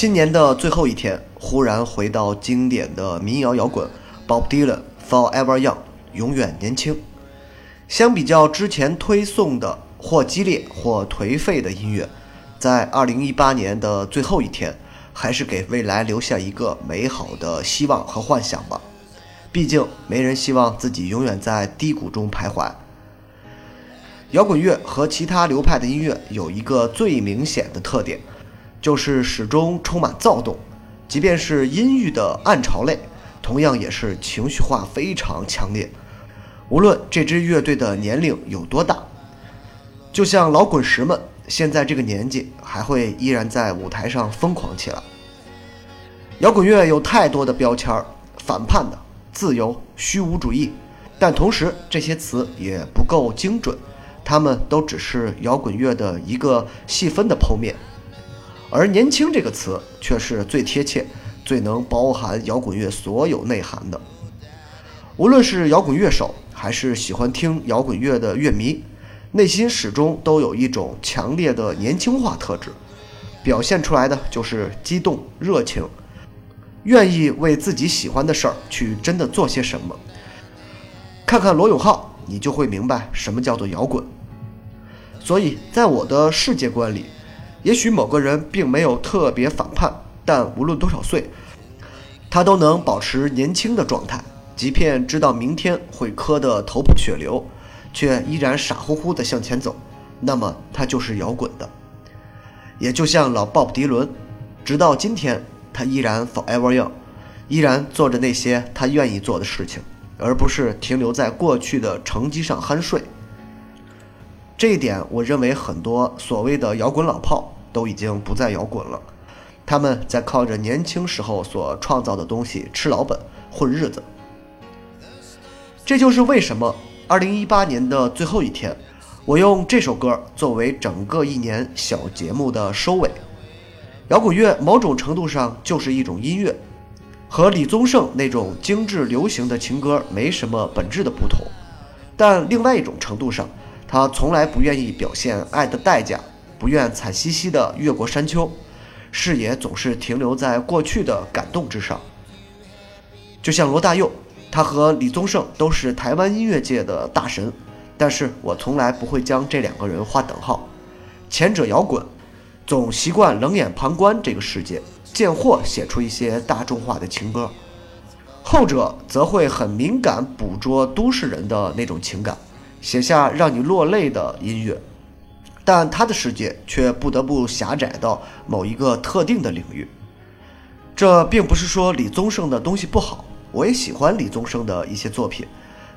新年的最后一天，忽然回到经典的民谣摇滚，Bob Dylan Forever Young，永远年轻。相比较之前推送的或激烈或颓废的音乐，在2018年的最后一天，还是给未来留下一个美好的希望和幻想吧。毕竟，没人希望自己永远在低谷中徘徊。摇滚乐和其他流派的音乐有一个最明显的特点，就是始终充满躁动，即便是阴郁的暗潮类，同样也是情绪化非常强烈。无论这支乐队的年龄有多大，就像老滚石们现在这个年纪，还会依然在舞台上疯狂起来。摇滚乐有太多的标签儿，反叛的、自由、虚无主义，但同时这些词也不够精准。他们都只是摇滚乐的一个细分的剖面，而“年轻”这个词却是最贴切、最能包含摇滚乐所有内涵的。无论是摇滚乐手，还是喜欢听摇滚乐的乐迷，内心始终都有一种强烈的年轻化特质，表现出来的就是激动、热情，愿意为自己喜欢的事儿去真的做些什么。看看罗永浩。你就会明白什么叫做摇滚。所以在我的世界观里，也许某个人并没有特别反叛，但无论多少岁，他都能保持年轻的状态。即便知道明天会磕得头破血流，却依然傻乎乎地向前走，那么他就是摇滚的。也就像老鲍勃迪伦，直到今天，他依然 forever young，依然做着那些他愿意做的事情。而不是停留在过去的成绩上酣睡。这一点，我认为很多所谓的摇滚老炮都已经不再摇滚了，他们在靠着年轻时候所创造的东西吃老本、混日子。这就是为什么2018年的最后一天，我用这首歌作为整个一年小节目的收尾。摇滚乐某种程度上就是一种音乐。和李宗盛那种精致流行的情歌没什么本质的不同，但另外一种程度上，他从来不愿意表现爱的代价，不愿惨兮兮地越过山丘，视野总是停留在过去的感动之上。就像罗大佑，他和李宗盛都是台湾音乐界的大神，但是我从来不会将这两个人划等号，前者摇滚，总习惯冷眼旁观这个世界。贱货写出一些大众化的情歌，后者则会很敏感捕捉都市人的那种情感，写下让你落泪的音乐，但他的世界却不得不狭窄到某一个特定的领域。这并不是说李宗盛的东西不好，我也喜欢李宗盛的一些作品，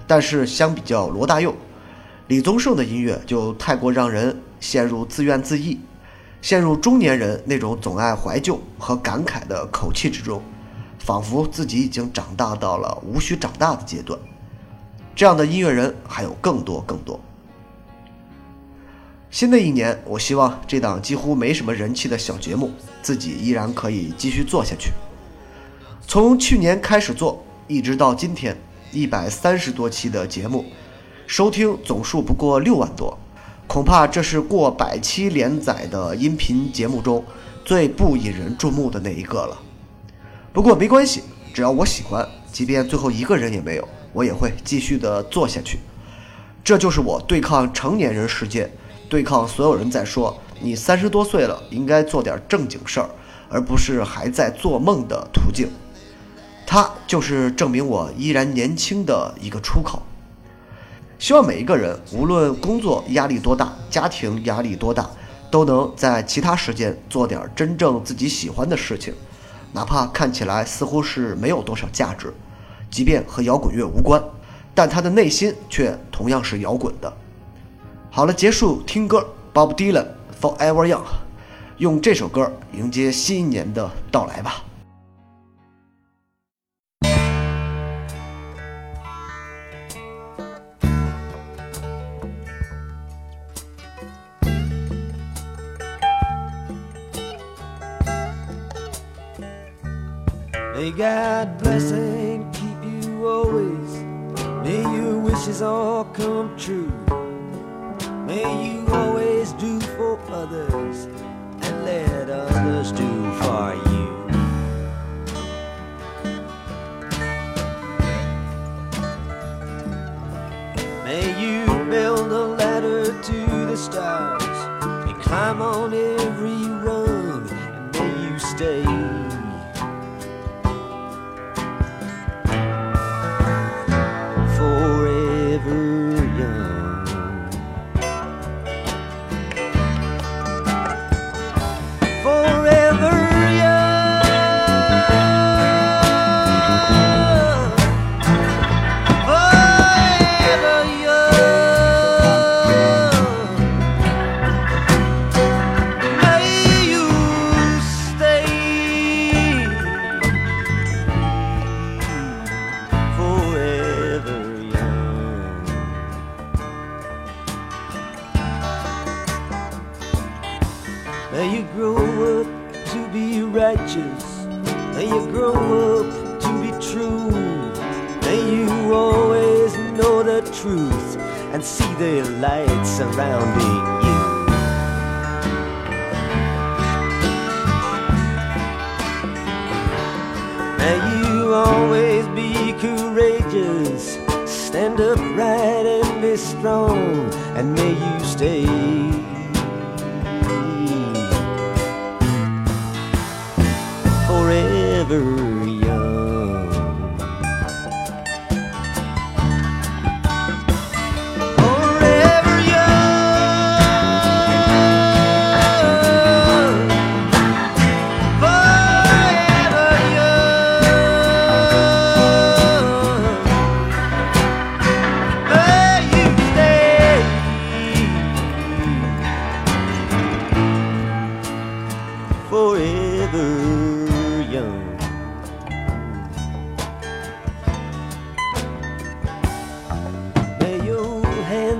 但是相比较罗大佑，李宗盛的音乐就太过让人陷入自怨自艾。陷入中年人那种总爱怀旧和感慨的口气之中，仿佛自己已经长大到了无需长大的阶段。这样的音乐人还有更多更多。新的一年，我希望这档几乎没什么人气的小节目，自己依然可以继续做下去。从去年开始做，一直到今天，一百三十多期的节目，收听总数不过六万多。恐怕这是过百期连载的音频节目中最不引人注目的那一个了。不过没关系，只要我喜欢，即便最后一个人也没有，我也会继续的做下去。这就是我对抗成年人世界，对抗所有人在说你三十多岁了应该做点正经事儿，而不是还在做梦的途径。它就是证明我依然年轻的一个出口。希望每一个人，无论工作压力多大，家庭压力多大，都能在其他时间做点真正自己喜欢的事情，哪怕看起来似乎是没有多少价值，即便和摇滚乐无关，但他的内心却同样是摇滚的。好了，结束听歌，Bob Dylan Forever Young，用这首歌迎接新一年的到来吧。May God bless. Always. May your wishes all come true. May you always do for others May you grow up to be righteous. May you grow up to be true. May you always know the truth and see the light surrounding you. May you always be courageous. Stand upright and be strong, and may you stay. never